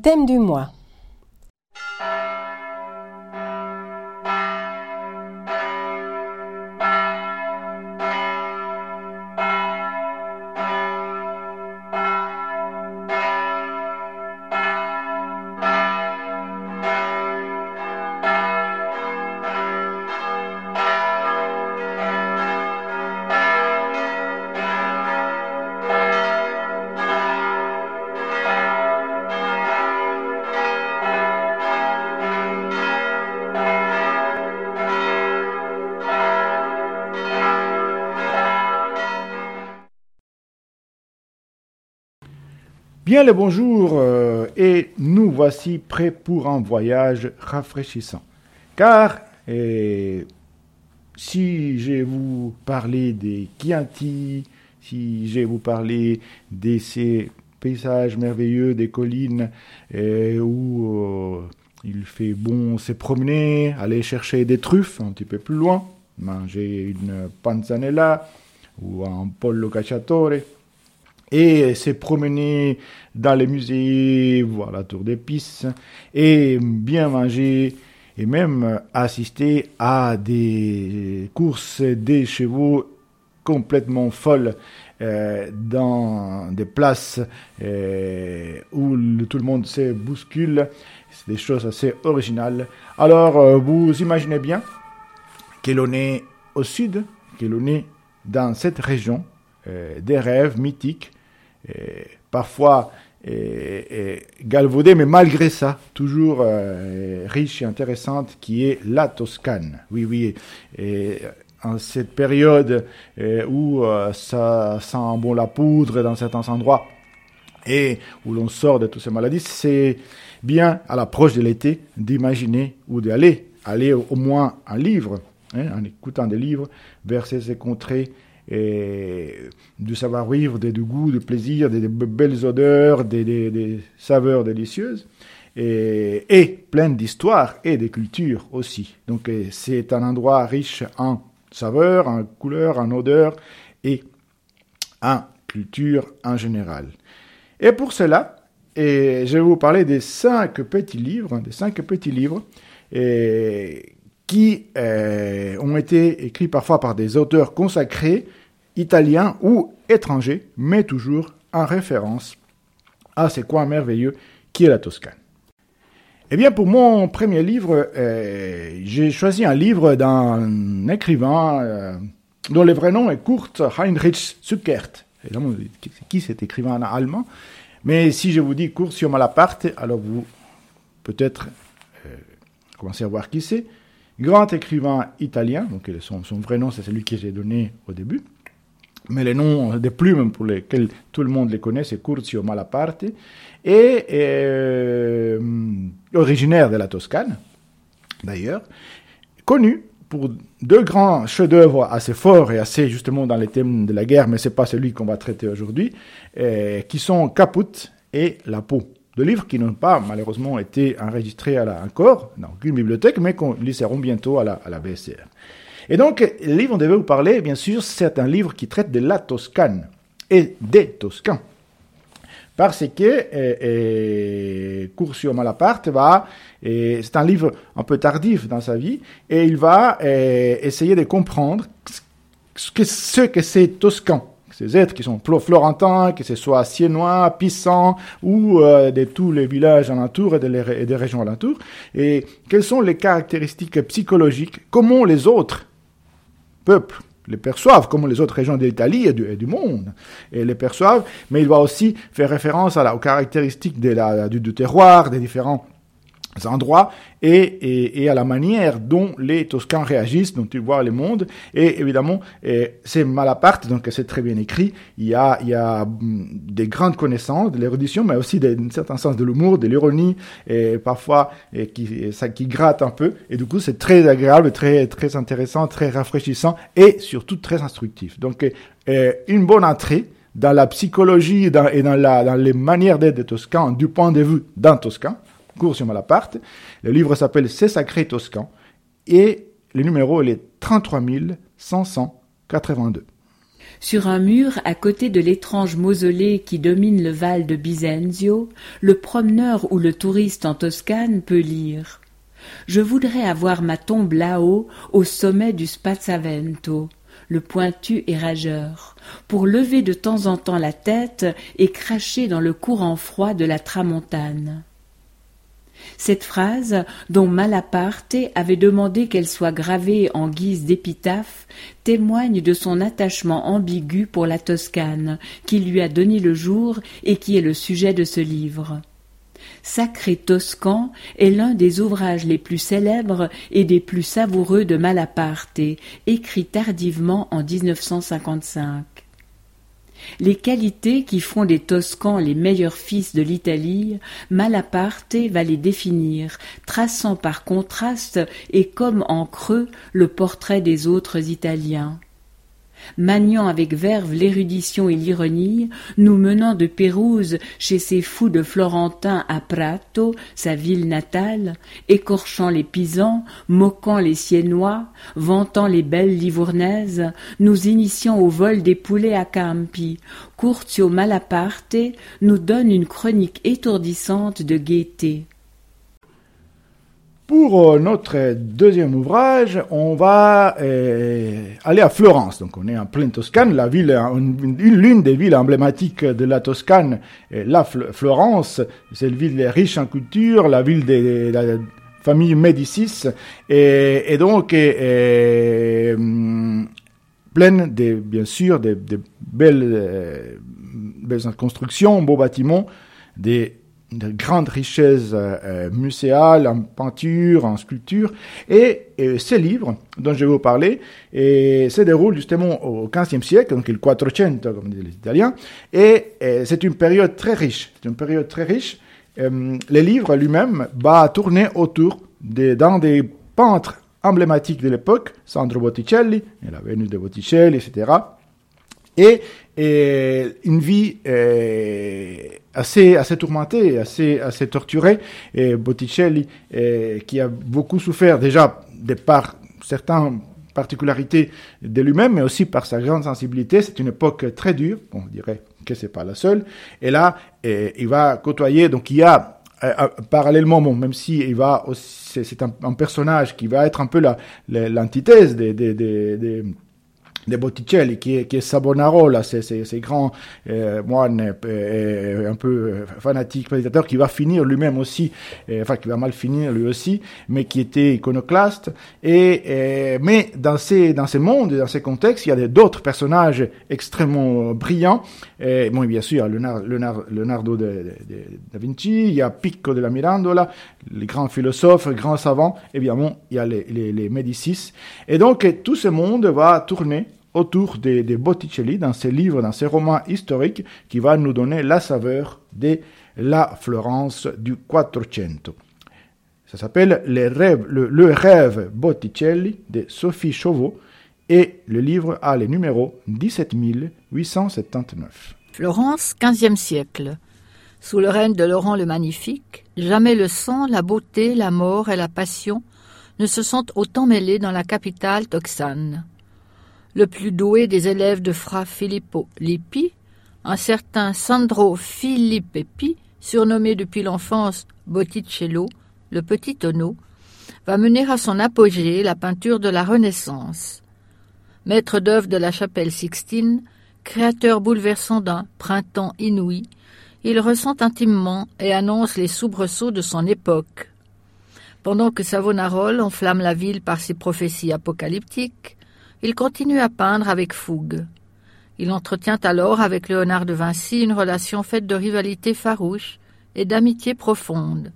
thème du mois. Bien le bonjour euh, et nous voici prêts pour un voyage rafraîchissant. Car euh, si je vous parler des Chianti, si je vous parler de ces paysages merveilleux des collines euh, où il fait bon se promener, aller chercher des truffes un petit peu plus loin, manger une panzanella ou un pollo cacciatore, et se promener dans les musées, voir la tour des et bien manger, et même assister à des courses des chevaux complètement folles euh, dans des places euh, où tout le monde se bouscule. C'est des choses assez originales. Alors, euh, vous imaginez bien que l'on est au sud, que l'on est dans cette région des rêves mythiques parfois galvaudée, mais malgré ça, toujours euh, riche et intéressante, qui est la Toscane. Oui, oui. Et en cette période euh, où euh, ça sent bon la poudre dans certains endroits et où l'on sort de toutes ces maladies, c'est bien à l'approche de l'été d'imaginer ou d'aller, aller au moins un livre, hein, en écoutant des livres, vers ces contrées et du savoir-vivre, du goût, du plaisir, des, belles odeurs, des, saveurs délicieuses, et, et plein d'histoires et de cultures aussi. Donc c'est un endroit riche en saveurs, en couleurs, en odeurs et en culture en général. Et pour cela, je vais vous parler des cinq petits livres, des cinq petits livres qui euh, ont été écrits parfois par des auteurs consacrés italien ou étranger, mais toujours en référence à ce coin merveilleux qui est la Toscane. Eh bien, pour mon premier livre, euh, j'ai choisi un livre d'un écrivain euh, dont le vrai nom est Kurt Heinrich Zuckert. qui cet écrivain allemand? Mais si je vous dis Kurt sur Malaparte, alors vous peut-être euh, commencez à voir qui c'est. Grand écrivain italien, donc son, son vrai nom c'est celui que j'ai donné au début mais les noms des plumes pour lesquels tout le monde les connaît, c'est Curzio Malaparte, et euh, originaire de la Toscane, d'ailleurs, connu pour deux grands chefs-d'œuvre assez forts et assez justement dans les thèmes de la guerre, mais c'est pas celui qu'on va traiter aujourd'hui, euh, qui sont Caput et La peau. Deux livres qui n'ont pas malheureusement été enregistrés à la, encore dans aucune bibliothèque, mais qu'on liseront bientôt à la, à la BSR. Et donc, le livre dont je vais vous parler, bien sûr, c'est un livre qui traite de la Toscane et des Toscans. Parce que euh, euh, Curzio Malaparte va, c'est un livre un peu tardif dans sa vie, et il va essayer de comprendre ce que, ce que c'est Toscan ces êtres qui sont florentins, que ce soit siennois, pissants ou euh, de tous les villages alentours et, et des régions alentours, et quelles sont les caractéristiques psychologiques, comment les autres peuples les perçoivent, comme les autres régions de l'Italie et, du, monde, et les perçoivent, mais il va aussi faire référence à la, aux caractéristiques du, du terroir, des différents endroits et, et, à la manière dont les Toscans réagissent, dont ils voient le monde. Et évidemment, c'est Malaparte, donc c'est très bien écrit. Il y a, il y a mm, des grandes connaissances de l'érudition, mais aussi d'un certain sens de l'humour, de l'ironie, et parfois et qui, ça qui gratte un peu. Et du coup, c'est très agréable, très, très intéressant, très rafraîchissant et surtout très instructif. Donc, une bonne entrée dans la psychologie et dans, la, dans les manières d'être des Toscans du point de vue d'un Toscan cours sur Malaparte. Le livre s'appelle C'est sacré toscan et le numéro il est 33 582. Sur un mur à côté de l'étrange mausolée qui domine le val de Bisenzio, le promeneur ou le touriste en Toscane peut lire Je voudrais avoir ma tombe là-haut, au sommet du Spazzavento, le pointu et rageur, pour lever de temps en temps la tête et cracher dans le courant froid de la tramontane. Cette phrase, dont Malaparte avait demandé qu'elle soit gravée en guise d'épitaphe, témoigne de son attachement ambigu pour la Toscane, qui lui a donné le jour et qui est le sujet de ce livre. Sacré Toscan est l'un des ouvrages les plus célèbres et des plus savoureux de Malaparte, écrit tardivement en 1955. Les qualités qui font des Toscans les meilleurs fils de l'Italie, Malaparte va les définir, traçant par contraste et comme en creux le portrait des autres Italiens maniant avec verve l'érudition et l'ironie, nous menant de Pérouse chez ces fous de Florentin à Prato, sa ville natale, écorchant les Pisans, moquant les Siennois, vantant les belles Livournaises, nous initions au vol des poulets à Campi, Curtio Malaparte nous donne une chronique étourdissante de gaieté. Pour euh, notre deuxième ouvrage, on va euh, aller à Florence. Donc, on est en pleine Toscane, la ville, l'une des villes emblématiques de la Toscane, la Florence. C'est une ville riche en culture, la ville de, la famille Médicis, et, donc euh, pleine de, bien sûr, de, belles, belles constructions, beaux bâtiments, des de grandes richesses euh, euh, muséales en peinture, en sculpture. Et, ces livres dont je vais vous parler et, se déroulent justement au XVe siècle, donc le Quattrocento, comme disent les Italiens. Et, c'est une période très riche. C'est une période très riche. Euh, les livres lui-même va tourner autour des, dans des peintres emblématiques de l'époque, Sandro Botticelli, et la Vénus de Botticelli, etc. Et, et une vie assez, assez tourmenté, assez, assez torturé. Et Botticelli, qui a beaucoup souffert déjà par certaines particularités de lui-même, mais aussi par sa grande sensibilité. C'est une époque très dure, on dirait que c'est pas la seule. Et là, il va côtoyer, donc il y a euh, euh, parallèlement, bon, même si il va, c'est un, personnage qui va être un peu l'antithèse des, des, des de Botticelli, qui est, qui est Savonarola, ces, grands euh, moines euh, un peu euh, fanatiques, prédicateur, qui va finir lui-même aussi, euh, enfin qui va mal finir lui aussi, mais qui était iconoclaste. Et, euh, mais dans ces, dans ces mondes, dans ces contextes, il y a d'autres personnages extrêmement brillants. Et, bon, bien sûr, Leonardo, Leonardo de, de, da Vinci, il y a Pico de la Mirandola, les grands philosophes, grands savants, évidemment, il y a les, les, les Médicis. Et donc, tout ce monde va tourner autour de, Botticelli dans ses livres, dans ses romans historiques, qui va nous donner la saveur de la Florence du Quattrocento. Ça s'appelle le, le, rêve Botticelli de Sophie Chauveau et le livre a le numéro 17879. Florence, 15e siècle. Sous le règne de Laurent le Magnifique, jamais le sang, la beauté, la mort et la passion ne se sont autant mêlés dans la capitale toxane le plus doué des élèves de Fra Filippo Lippi, un certain Sandro Filippeppi, surnommé depuis l'enfance Botticello, le petit tonneau, va mener à son apogée la peinture de la Renaissance. Maître d'œuvre de la chapelle Sixtine, créateur bouleversant d'un printemps inouï, il ressent intimement et annonce les soubresauts de son époque. Pendant que Savonarole enflamme la ville par ses prophéties apocalyptiques, il continue à peindre avec fougue. Il entretient alors avec Léonard de Vinci une relation faite de rivalité farouche et d'amitié profonde.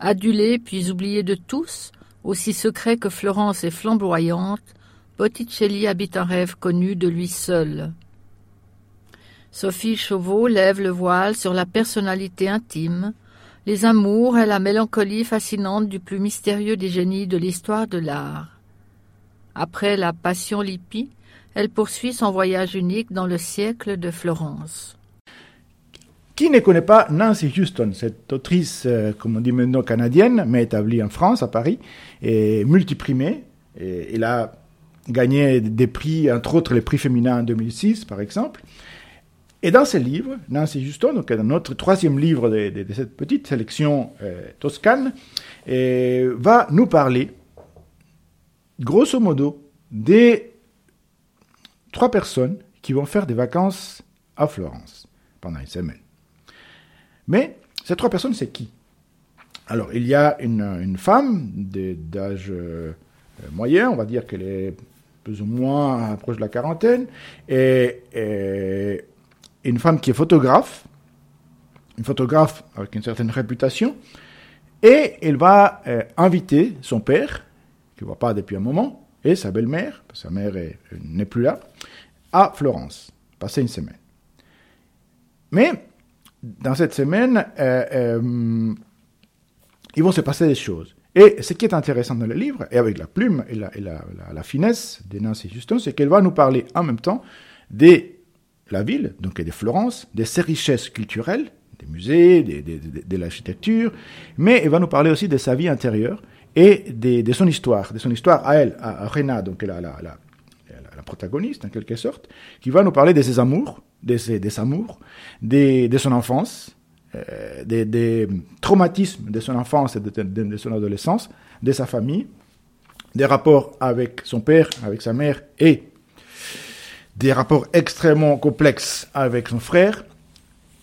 Adulé puis oublié de tous, aussi secret que Florence est flamboyante, Botticelli habite un rêve connu de lui seul. Sophie Chauveau lève le voile sur la personnalité intime, les amours et la mélancolie fascinante du plus mystérieux des génies de l'histoire de l'art. Après la Passion Lippi, elle poursuit son voyage unique dans le siècle de Florence. Qui ne connaît pas Nancy Houston, cette autrice, euh, comme on dit maintenant, canadienne, mais établie en France, à Paris, et multiprimée. Elle a gagné des prix, entre autres les prix féminins en 2006, par exemple. Et dans ce livre, Nancy Houston, donc dans notre troisième livre de, cette petite sélection euh, toscane, va nous parler, grosso modo, des trois personnes qui vont faire des vacances à Florence pendant une semaine. Mais ces trois personnes, c'est qui? Alors, il y a une, femme d'âge euh, moyen, on va dire qu'elle est plus ou moins proche de la quarantaine, et, et une femme qui est photographe, une photographe avec une certaine réputation, et elle va euh, inviter son père, qui ne voit pas depuis un moment, et sa belle-mère, sa mère n'est plus là, à Florence, passer une semaine. Mais dans cette semaine, euh, euh, ils vont se passer des choses. Et ce qui est intéressant dans le livre, et avec la plume et la, finesse de Nancy Houston, c'est qu'elle va nous parler en même temps des la ville, donc de Florence, de ses richesses culturelles, des musées, de, l'architecture, mais il va nous parler aussi de sa vie intérieure et de, son histoire, de son histoire à elle, à, Rena, donc la, la, la, protagoniste en quelque sorte, qui va nous parler de ses amours, de ses, amours, de, son enfance, euh, des, traumatismes de son enfance et de, son adolescence, de sa famille, des rapports avec son père, avec sa mère et des rapports extrêmement complexes avec son frère,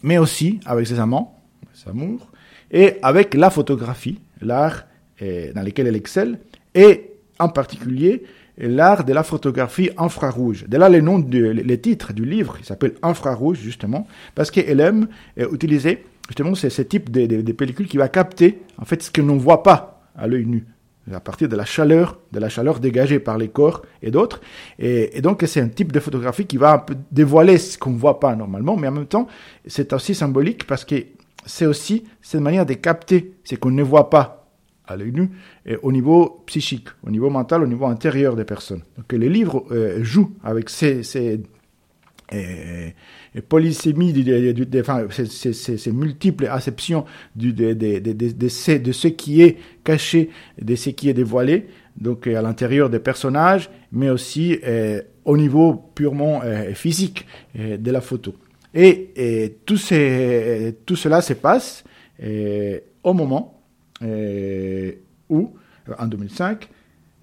mais aussi avec ses amants, ses amours, et avec la photographie, l'art dans lequel elle excelle, et en particulier l'art de la photographie infrarouge. De là le nom, de, le titre du livre, il s'appelle Infrarouge justement, parce qu'elle aime euh, utiliser justement ce, ce type de, de, de pellicule qui va capter en fait ce que l'on ne voit pas à l'œil nu à partir de la chaleur, de la chaleur dégagée par les corps et d'autres. Et, donc c'est un type de photographie qui va un peu dévoiler ce qu'on ne voit pas normalement, mais en même temps c'est aussi symbolique parce que c'est aussi cette manière de capter ce qu'on ne voit pas à l'œil nu au niveau psychique, au niveau mental, au niveau intérieur des personnes. Donc les livres euh, jouent avec ces, ces et, et ces multiples acceptions de, ce qui est caché, de ce qui est dévoilé, donc à l'intérieur des personnages, mais aussi euh, au niveau purement euh, physique euh, de la photo. Et, et tout cela se passe au moment où, en 2005,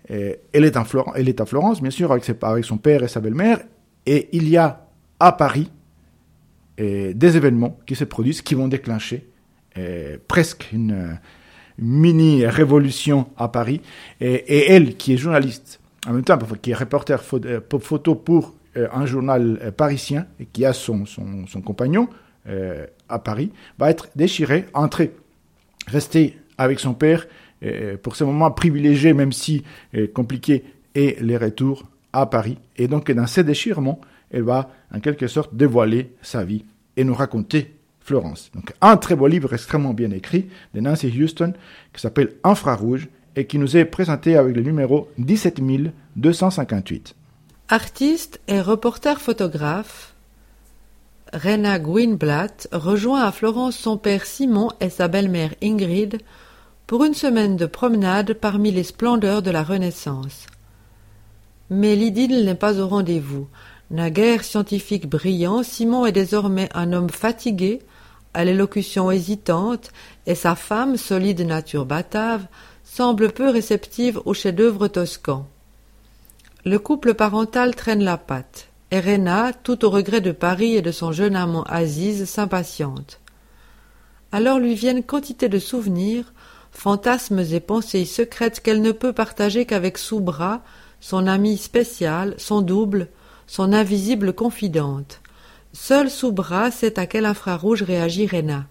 elle est, en Florence, elle est à Florence, bien sûr, avec, son père et sa belle-mère, et il y a à Paris des événements qui se produisent qui vont déclencher presque une, mini révolution à Paris. Et, elle, qui est journaliste, en même temps, qui est reporter euh, photo pour euh, un journal euh, parisien et qui a son, compagnon à Paris, va être déchirée, entrer, rester avec son père pour ce moment privilégié, même si compliqué, et les retours à Paris. Et donc, dans ce déchirement, elle va en quelque sorte dévoiler sa vie et nous raconter Florence. Donc un très beau livre extrêmement bien écrit de Nancy Houston qui s'appelle Infrarouge et qui nous est présenté avec le numéro 17258. Artiste et reporter photographe, Rena Gwynblatt rejoint à Florence son père Simon et sa belle-mère Ingrid pour une semaine de promenade parmi les splendeurs de la Renaissance. Mais l'idylle n'est pas au rendez-vous. Naguère scientifique brillant, Simon est désormais un homme fatigué, à l'élocution hésitante, et sa femme, solide nature batave, semble peu réceptive aux chefs-d'œuvre toscans. Le couple parental traîne la patte. Et Rena, tout au regret de Paris et de son jeune amant Aziz, s'impatiente. Alors lui viennent quantité de souvenirs, fantasmes et pensées secrètes qu'elle ne peut partager qu'avec Soubra, son ami spécial, son double, son invisible confidente. Seul sous bras sait à quel infrarouge réagit Rena.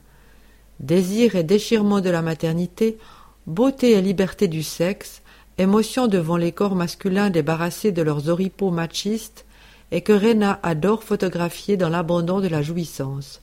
Désir et déchirement de la maternité, beauté et liberté du sexe, émotion devant les corps masculins débarrassés de leurs oripeaux machistes, et que Rena adore photographier dans l'abandon de la jouissance.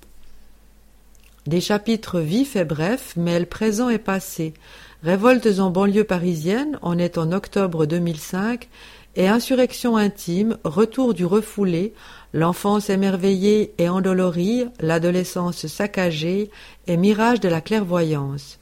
Des chapitres vifs et brefs, le présent est passé. Révoltes en banlieue parisienne, on est en octobre 2005, et insurrection intime, retour du refoulé, l'enfance émerveillée et endolorie, l'adolescence saccagée et mirage de la clairvoyance.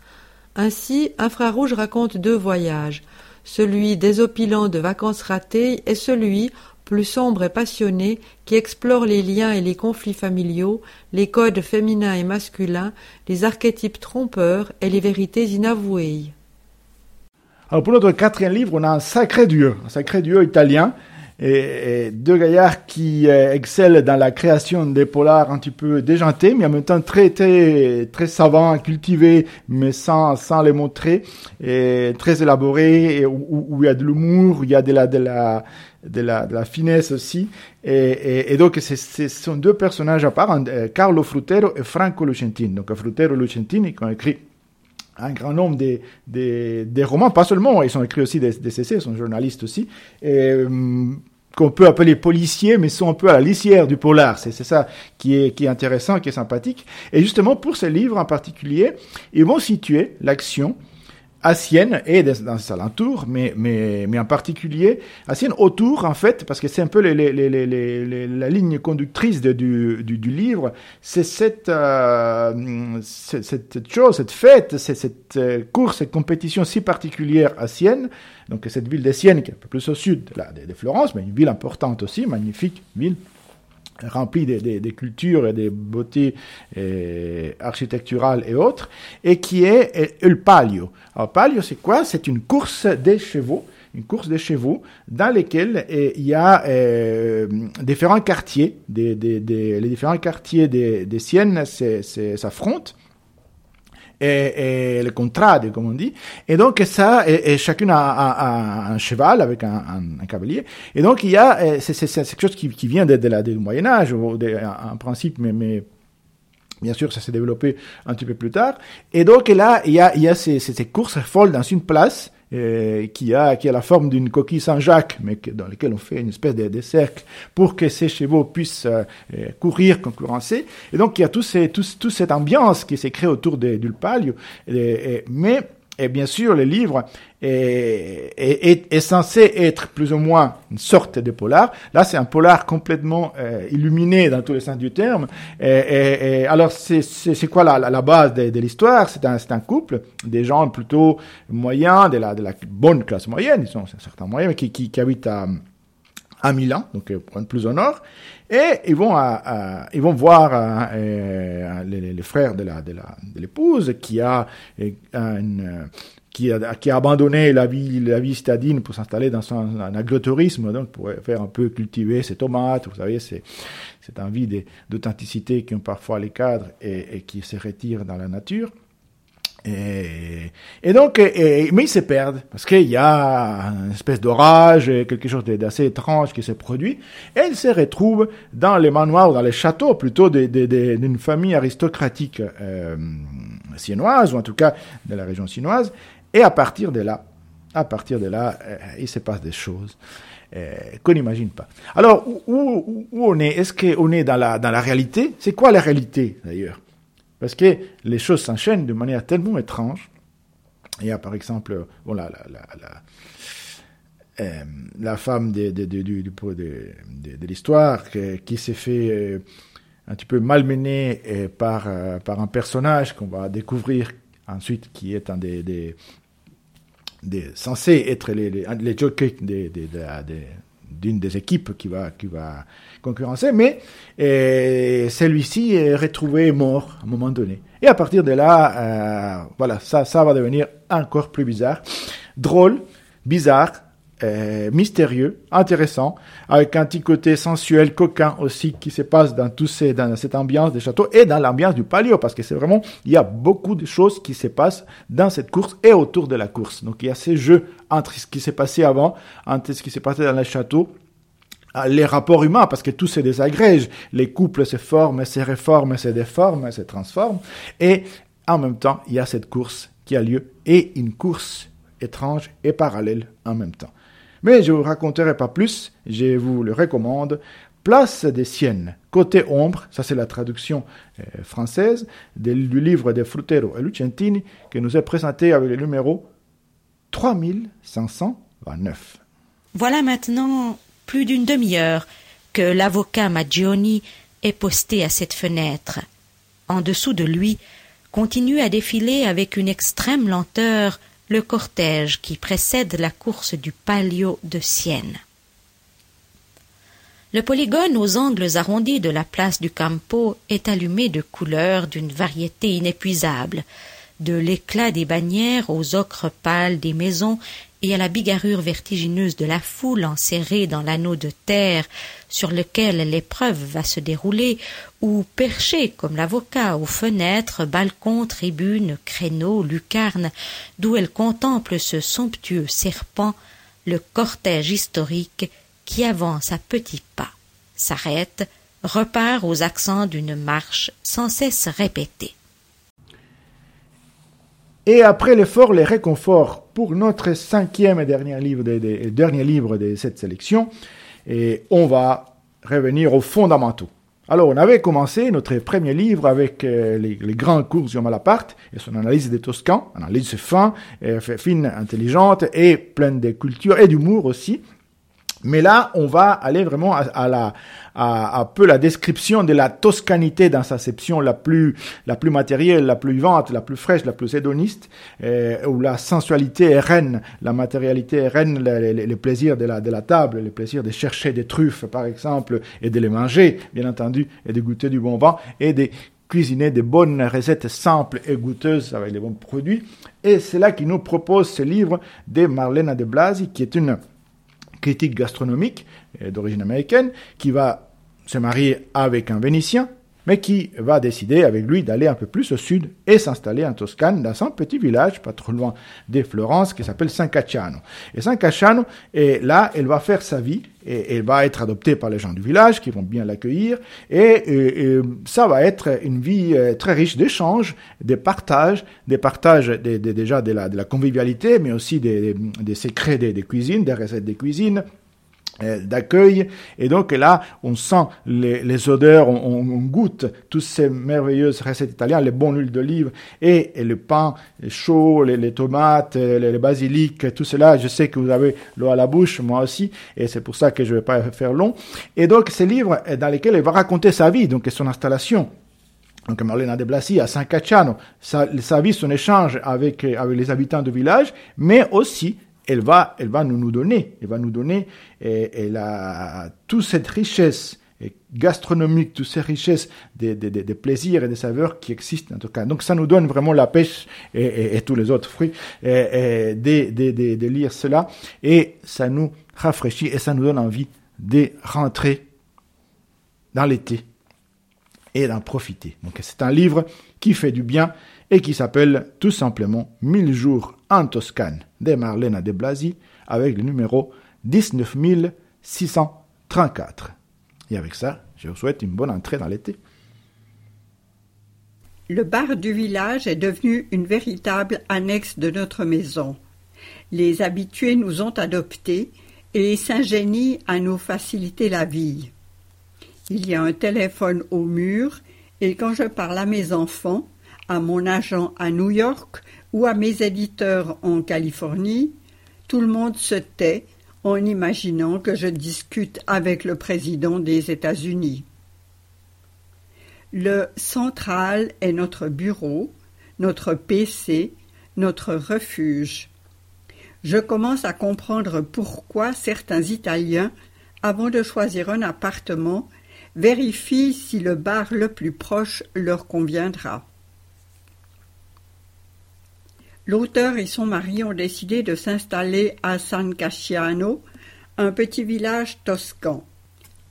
Ainsi, Infrarouge raconte deux voyages, celui désopilant de vacances ratées et celui, plus sombre et passionné, qui explore les liens et les conflits familiaux, les codes féminins et masculins, les archétypes trompeurs et les vérités inavouées. Alors pour notre quatrième livre, on a un sacré duo, un sacré duo italien, et, deux gaillards qui euh, excellent dans la création des polars un petit peu déjantés, mais en même temps très très très savants, cultivés, mais sans sans les montrer, et très élaborés, et où, il y a de l'humour, il y a de la de la de la, de la finesse aussi. Et, et, donc, ce sont deux personnages à part, euh, Carlo Frutero et Franco Lucentini. Donc, Frutero et Lucentini qui ont écrit un grand nombre des, des, des, romans, pas seulement, ils ont écrit aussi des, des essais, ils sont journalistes aussi, et, hum, qu'on peut appeler policiers, mais sont un peu à la lisière du polar. C'est ça qui est, qui est intéressant, qui est sympathique. Et justement, pour ce livre en particulier, ils vont situer l'action à Sienne et dans ses alentours, mais, mais, mais en particulier à Sienne autour, en fait, parce que c'est un peu les, les, les, la ligne conductrice du, du, du, livre, c'est cette, euh, cette, chose, cette fête, c'est cette euh, course, cette compétition si particulière à Sienne, donc cette ville de Sienne qui est un peu plus au sud de Florence, mais une ville importante aussi, magnifique ville rempli des, des, cultures et des beautés euh, architecturales et autres, et qui est le palio. Alors, palio, c'est quoi? C'est une course des chevaux, une course des chevaux dans lesquelles euh, il y a euh, différents quartiers, des, des, les différents quartiers des, des Siennes s'affrontent et, et le contrade, comme on dit. Et donc ça, et, et chacune a, a, un cheval avec un, un, cavalier. Et donc il y a, c'est quelque chose qui, qui vient de, de la, du Moyen Âge, en principe, mais, mais Bien sûr, ça s'est développé un petit peu plus tard. Et donc là, il y a, il y a ces, ces courses folles dans une place euh, qui a qui a la forme d'une coquille Saint-Jacques, mais dans laquelle on fait une espèce de, de cercle pour que ces chevaux puissent euh, euh, courir, concurrencer. Et donc il y a tout ces, tout, toute cette ambiance qui s'est créée autour de, du palio. mais et bien sûr, le livre est, est, est, censé être plus ou moins une sorte de polar. Là, c'est un polar complètement euh, illuminé dans tous les sens du terme. Et, et, alors, c'est quoi la, la, base de, de l'histoire? C'est un, un couple, des gens plutôt moyens, de la, de la bonne classe moyenne, ils sont certains moyens, qui, qui, qui habitent à, à Milan, donc euh, plus au nord, et ils vont, à, ils vont voir euh, euh les, les, frères de la de la de qui a une qui a, qui a abandonné la vie, la vie citadine pour s'installer dans son un agrotourisme, donc pour faire un peu cultiver ses tomates, vous savez, c'est cette envie d'authenticité qui ont parfois les cadres et, et qui se retirent dans la nature. Et, et donc, et, mais ils se perdent parce qu'il y a une espèce d'orage, quelque chose d'assez étrange qui se produit, et ils se retrouvent dans les manoirs, dans les châteaux plutôt d'une famille aristocratique euh, siennoise ou en tout cas de la région siennoise. Et à partir de là, à partir de là, euh, il se passe des choses. Euh, qu'on n'imagine pas. Alors, où, on est? Est-ce qu'on est dans la, dans la réalité? C'est quoi la réalité, d'ailleurs? Parce que les choses s'enchaînent de manière tellement étrange. Il y a par exemple bon, la, la, la, euh, la femme de, de, de, de l'histoire qui, s'est fait euh, un petit peu malmener euh, par, par un personnage qu'on va découvrir ensuite qui est un des, des, des censé être les, les, les d'une des équipes qui va, qui va concurrencer, mais celui-ci est retrouvé mort à un moment donné. Et à partir de là, euh, voilà, ça, ça va devenir encore plus bizarre, drôle, bizarre, euh, mystérieux, intéressant, avec un petit côté sensuel, coquin aussi qui se passe dans tout ces, dans cette ambiance des châteaux et dans l'ambiance du palio, parce que c'est vraiment, il y a beaucoup de choses qui se passent dans cette course et autour de la course. Donc il y a ces jeux entre ce qui s'est passé avant, entre ce qui s'est passé dans les châteaux, les rapports humains, parce que tout se désagrège, les couples se forment, se réforment, se déforment, se transforment, et en même temps, il y a cette course qui a lieu, et une course étrange et parallèle en même temps. Mais je ne vous raconterai pas plus, je vous le recommande. Place des Siennes, côté ombre, ça c'est la traduction euh, française du livre de Frutero et Lucentini qui nous est présenté avec le numéro 3529. Voilà maintenant plus d'une demi-heure que l'avocat Maggioni est posté à cette fenêtre. En dessous de lui continue à défiler avec une extrême lenteur le cortège qui précède la course du Palio de Sienne. Le polygone aux angles arrondis de la place du Campo est allumé de couleurs d'une variété inépuisable, de l'éclat des bannières aux ocres pâles des maisons et à la bigarrure vertigineuse de la foule enserrée dans l'anneau de terre sur lequel l'épreuve va se dérouler, ou perché comme l'avocat aux fenêtres, balcons, tribunes, créneaux, lucarnes, d'où elle contemple ce somptueux serpent, le cortège historique qui avance à petits pas, s'arrête, repart aux accents d'une marche sans cesse répétée. Et après l'effort, les réconforts pour notre cinquième et dernier livre de, dernier livre de cette sélection, et on va revenir aux fondamentaux. Alors, on avait commencé notre premier livre avec euh, les, grands cours sur Malaparte et son analyse des Toscans, analyse fin, fine, intelligente et pleine de culture et d'humour aussi. Mais là, on va aller vraiment à, la, à, un peu la description de la toscanité dans sa section la plus, la plus matérielle, la plus vivante, la plus fraîche, la plus hédoniste, euh, où la sensualité est reine, la matérialité est reine, les, plaisirs de la, de la table, les plaisirs de chercher des truffes, par exemple, et de les manger, bien entendu, et de goûter du bon vin, et de cuisiner des bonnes recettes simples et goûteuses avec les bons produits. Et c'est là qu'il nous propose ce livre de Marlena de Blasi, qui est une critique gastronomique euh, d'origine américaine qui va se marier avec un Vénitien, mais qui va décider avec lui d'aller un peu plus au sud et s'installer en Toscane dans un petit village pas trop loin de Florence qui s'appelle San Cacciano. Et San Cacciano, là, elle va faire sa vie et elle va être adoptée par les gens du village qui vont bien l'accueillir et, ça va être une vie euh, très riche d'échanges, de partages, des partages déjà de la, convivialité, mais aussi des, secrets des, des cuisines, des recettes des cuisines d'accueil. Et donc là on sent les, les odeurs on, on, goûte toutes ces merveilleuses recettes italiennes les bonnes huiles d'olive et, et, le pain chaud les, les tomates les, les, basiliques tout cela. Je sais que vous avez l'eau à la bouche moi aussi et c'est pour ça que je vais pas faire long. Et donc ces livres dans lesquels il va raconter sa vie donc son installation. Donc Marlena de Blasi à San Cacciano, sa, sa vie, son échange avec, avec les habitants du village, mais aussi elle va, elle va nous, nous donner, elle va nous donner, et, elle a toute cette richesse gastronomique, toutes ces richesses des, des, plaisirs et des saveurs qui existent en tout cas. Donc ça nous donne vraiment la pêche et, tous les autres fruits et, de, lire cela et ça nous rafraîchit et ça nous donne envie de rentrer dans l'été et d'en profiter. Donc c'est un livre qui fait du bien et qui s'appelle tout simplement Mille jours en Toscane de Marlena de Blasi avec le numéro 19634. Et avec ça, je vous souhaite une bonne entrée dans l'été. Le bar du village est devenu une véritable annexe de notre maison. Les habitués nous ont adoptés et s'ingénient à nous faciliter la vie. Il y a un téléphone au mur et quand je parle à mes enfants, à mon agent à New York ou à mes éditeurs en Californie, tout le monde se tait en imaginant que je discute avec le président des États-Unis. Le central est notre bureau, notre PC, notre refuge. Je commence à comprendre pourquoi certains Italiens, avant de choisir un appartement, vérifient si le bar le plus proche leur conviendra. L'auteur et son mari ont décidé de s'installer à San Casciano, un petit village toscan.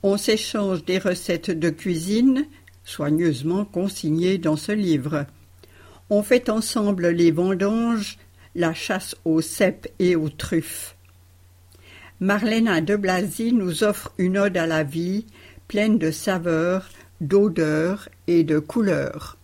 On s'échange des recettes de cuisine, soigneusement consignées dans ce livre. On fait ensemble les vendanges, la chasse aux cèpes et aux truffes. Marlena de Blasi nous offre une ode à la vie, pleine de saveurs, d'odeurs et de couleurs.